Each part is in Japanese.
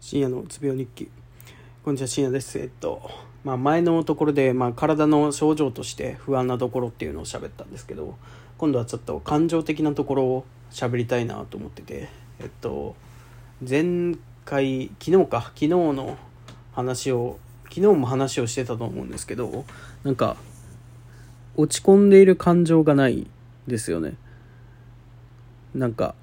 深夜のうつ病日記。こんにちは深夜です。えっとまあ前のところで、まあ、体の症状として不安なところっていうのを喋ったんですけど今度はちょっと感情的なところを喋りたいなと思っててえっと前回昨日か昨日の話を昨日も話をしてたと思うんですけどなんか落ち込んでいる感情がないですよね。なんか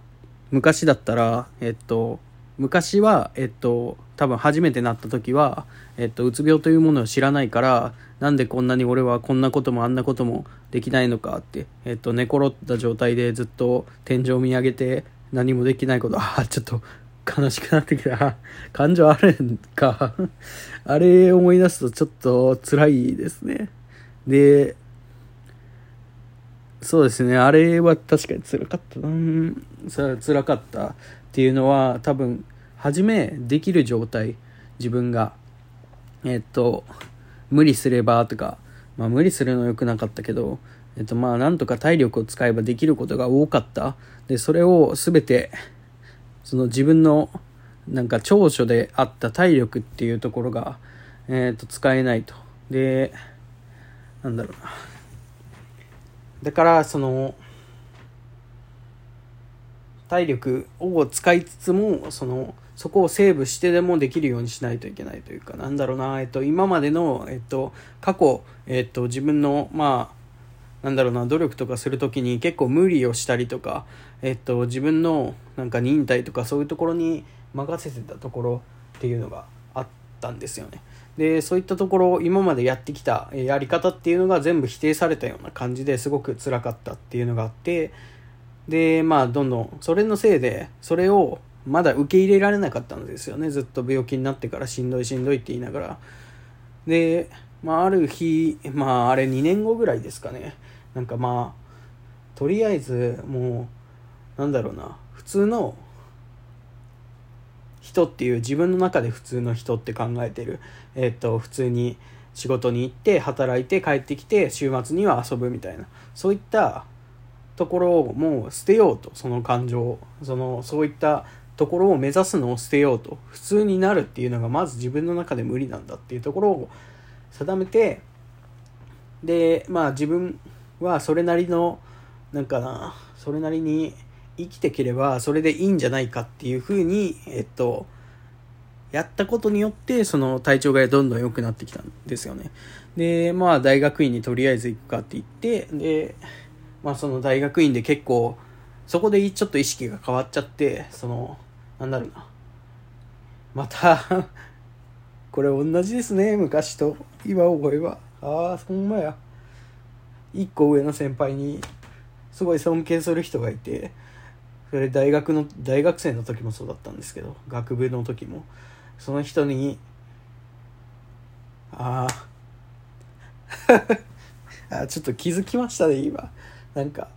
昔だったらえっと昔はえっと多分初めてなった時は、えっと、うつ病というものを知らないからなんでこんなに俺はこんなこともあんなこともできないのかって、えっと、寝転った状態でずっと天井を見上げて何もできないこと ああちょっと悲しくなってきた。感情あるんか。あれ思い出すとちょっと辛いですね。でそうですね。あれは確かに辛かったな。辛かった。っていうのは多分初めできる状態。自分が。えっと無理すればとか、まあ、無理するの良くなかったけど。えっとまあなんとか体力を使えばできることが多かった。でそれを全てその自分のなんか長所であった体力っていうところが、えっと使えないと。でなんだろうな。だからその体力を使いつつもそのそこをセーブしてでもできるようにしないといけないというかなんだろうな、えっと、今までの、えっと、過去、えっと、自分のまあなんだろうな努力とかする時に結構無理をしたりとか、えっと、自分のなんか忍耐とかそういうところに任せてたところっていうのがあったんですよね。でそういったところ今までやってきたやり方っていうのが全部否定されたような感じですごく辛かったっていうのがあってでまあどんどんそれのせいでそれをまだ受け入れられなかったんですよね。ずっと病気になってからしんどいしんどいって言いながら。で、まあ、ある日まああれ2年後ぐらいですかね。なんかまあとりあえずもうなんだろうな。普通の人っていう自分の中で普通の人って考えてる、えっと普通に仕事に行って働いて帰ってきて週末には遊ぶみたいな。そういったところをもう捨てようとその感情そのそういったところを目指すのを捨てようと。普通になるっていうのがまず自分の中で無理なんだっていうところを定めてでまあ自分はそれなりのなんかなそれなりに生きてければそれでいいんじゃないかっていうふうにえっとやったことによってその体調がどんどん良くなってきたんですよね。でまあ大学院にとりあえず行くかって言ってでまあその大学院で結構そこでちょっと意識が変わっちゃってそのなんだろうな。また これ同じですね昔と今思えば。ああそんまや。一個上の先輩にすごい尊敬する人がいてそれ大学の大学生の時もそうだったんですけど学部の時も。その人にあ あちょっと気づきましたね今。なんか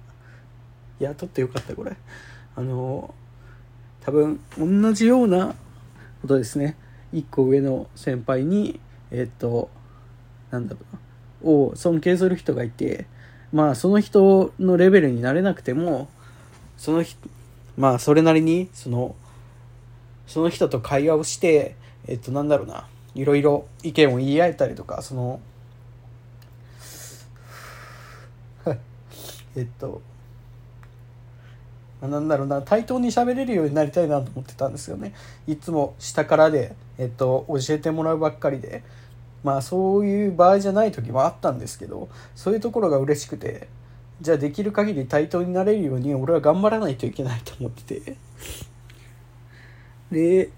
いや撮ってよかったこれ。あの多分同じようなことですね。一個上の先輩にえっとなんだろう。を尊敬する人がいてまあその人のレベルになれなくてもその人まあそれなりにそのその人と会話をしてえっとなんだろうな。いろいろ意見を言い合えたりとかそのえっとなんだろうな対等に喋れるようになりたいなと思ってたんですよね。いつも下からで、えっと、教えてもらうばっかりで。まあそういう場合じゃない時もあったんですけどそういうところが嬉しくてじゃあできる限り対等になれるように俺は頑張らないといけないと思ってて。で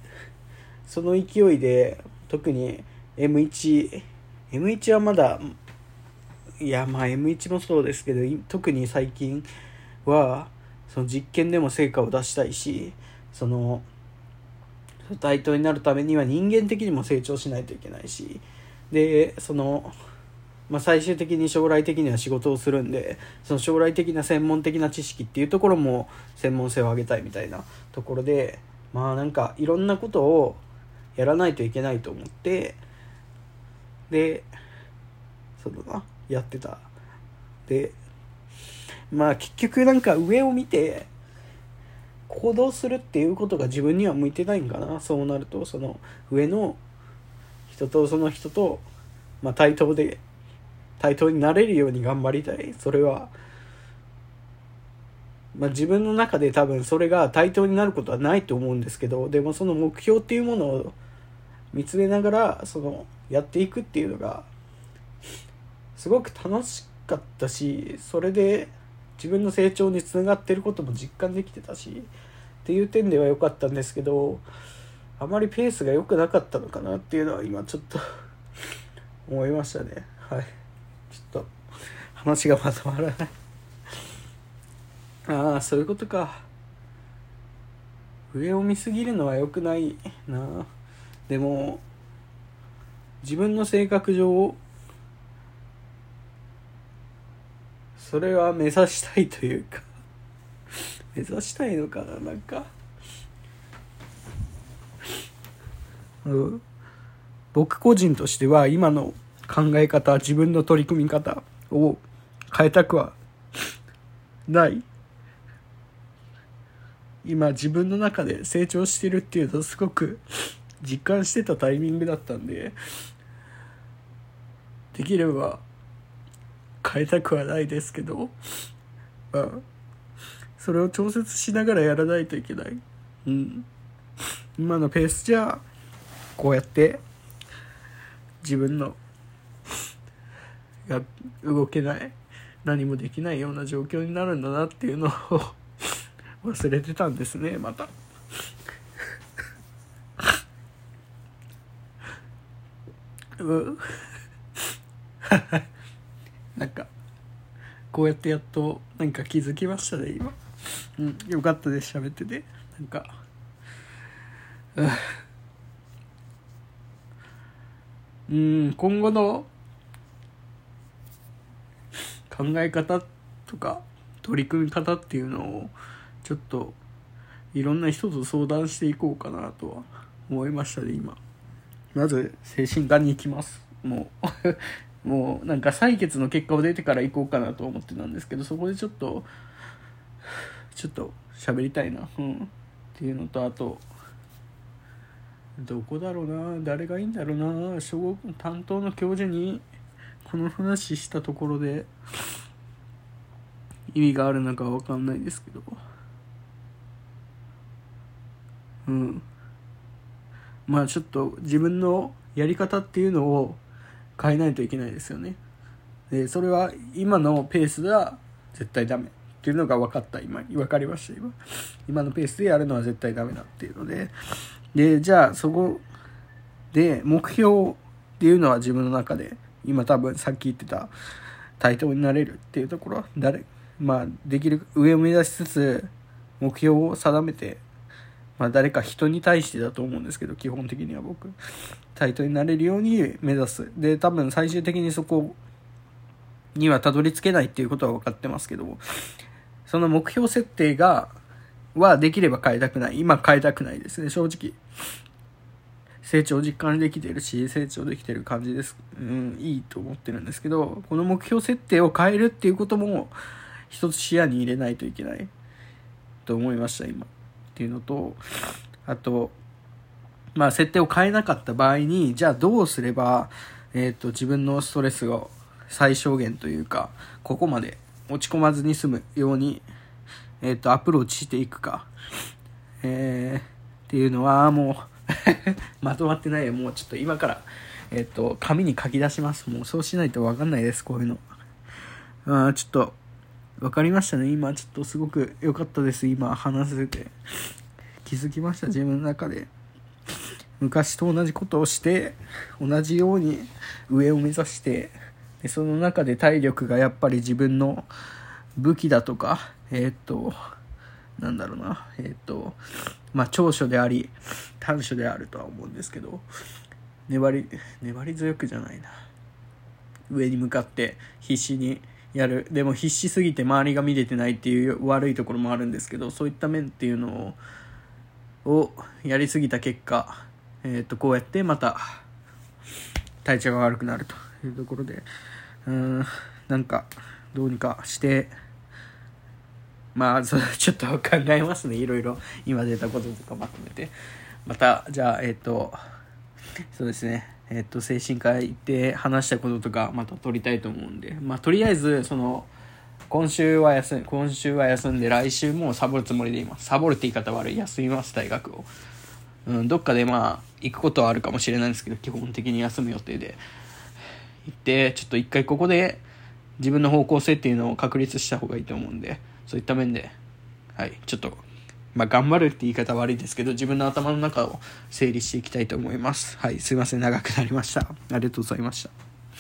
その勢いで特に M1M1 M1 はまだいやまあ M1 もそうですけど特に最近はその実験でも成果を出したいしその対等になるためには人間的にも成長しないといけないしでその、まあ、最終的に将来的には仕事をするんでその将来的な専門的な知識っていうところも専門性を上げたいみたいなところでまあなんかいろんなことをやらないといけないと思ってでそうだなやってた。でまあ結局なんか上を見て行動するっていうことが自分には向いてないんかな。そうなるとその上の人とその人と、まあ、対等で対等になれるように頑張りたい。それは、まあ、自分の中で多分それが対等になることはないと思うんですけどでもその目標っていうものを見つめながらそのやっていくっていうのがすごく楽しかったしそれで自分の成長につながってることも実感できてたしっていう点では良かったんですけどあまりペースが良くなかったのかなっていうのは今ちょっと 思いましたね。はい。ちょっと話がまとまらない。ああそういうことか。上を見すぎるのは良くないな。でも自分の性格上それは目指したいというか。目指したいのかななんか。僕個人としては今の考え方自分の取り組み方を変えたくはない。今自分の中で成長してるっていうのをすごく実感してたタイミングだったんでできれば変えたくはないですけど、まあ、それを調節しながらやらないといけない。うん。今のペースじゃ、こうやって、自分の、が動けない、何もできないような状況になるんだなっていうのを忘れてたんですね、また。うんなんかこうやってやっとなんか気づきましたね今。うんよかったです喋ってて。なんかうん今後の考え方とか取り組み方っていうのをちょっといろんな人と相談していこうかなとは思いましたね今。まず精神科に行きます。もうもうなんか採血の結果を出てから行こうかなと思ってたんですけどそこでちょっとちょっと喋りたいな。うん。っていうのとあとどこだろうな。誰がいいんだろうな。小学担当の教授にこの話したところで意味があるのかわかんないですけど。うん。まあちょっと自分のやり方っていうのを変えないといけないですよね。で、それは今のペースでは絶対ダメっていうのが分かった、今、分かりました、今。今のペースでやるのは絶対ダメだっていうので、で、じゃあそこで目標っていうのは自分の中で、今多分さっき言ってた対等になれるっていうところは、誰、まあできる上を目指しつつ目標を定めてまあ誰か人に対してだと思うんですけど、基本的には僕、対等になれるように目指す。で、多分最終的にそこにはたどり着けないっていうことは分かってますけど、その目標設定が、はできれば変えたくない。今変えたくないですね、正直。成長実感できてるし、成長できてる感じです。うん、いいと思ってるんですけど、この目標設定を変えるっていうことも、一つ視野に入れないといけない。と思いました、今。っていうのと、あと、まあ、設定を変えなかった場合に、じゃあどうすれば、えっ、ー、と、自分のストレスが最小限というか、ここまで落ち込まずに済むように、えっ、ー、と、アプローチしていくか。えー、っていうのは、もう まとまってないよ。もうちょっと今から、えっ、と、紙に書き出します。もうそうしないとわかんないです、こういうの。あちょっと、分かりましたね。今ちょっとすごく良かったです。今話せて。気づきました。自分の中で。昔と同じことをして同じように上を目指してでその中で体力がやっぱり自分の武器だとかえー、っとなんだろうな。えー、っとまあ長所であり短所であるとは思うんですけど粘り粘り強くじゃないな。上に向かって必死にやるでも必死すぎて周りが見れてないっていう悪いところもあるんですけどそういった面っていうのをやりすぎた結果、えー、とこうやってまた体調が悪くなるというところでうんなんかどうにかしてまあ、そちょっと考えますね。いろいろ。今出たこととかまとめて。また、じゃあ、えっ、と、そうですね。えっ、と、精神科行って話したこととか、また撮りたいと思うんで。まあ、とりあえず、その、今週は休ん、今週は休んで、来週もサボるつもりでいます。サボるって言い方悪い。休みます、大学を。うん、どっかでまあ、行くことはあるかもしれないんですけど、基本的に休む予定で。行って、ちょっと一回ここで、自分の方向性っていうのを確立した方がいいと思うんで、そういった面で、はい、ちょっと、まあ、頑張るって言い方悪いですけど、自分の頭の中を整理していきたいと思います。はい、すいません、長くなりました。ありがとうございました。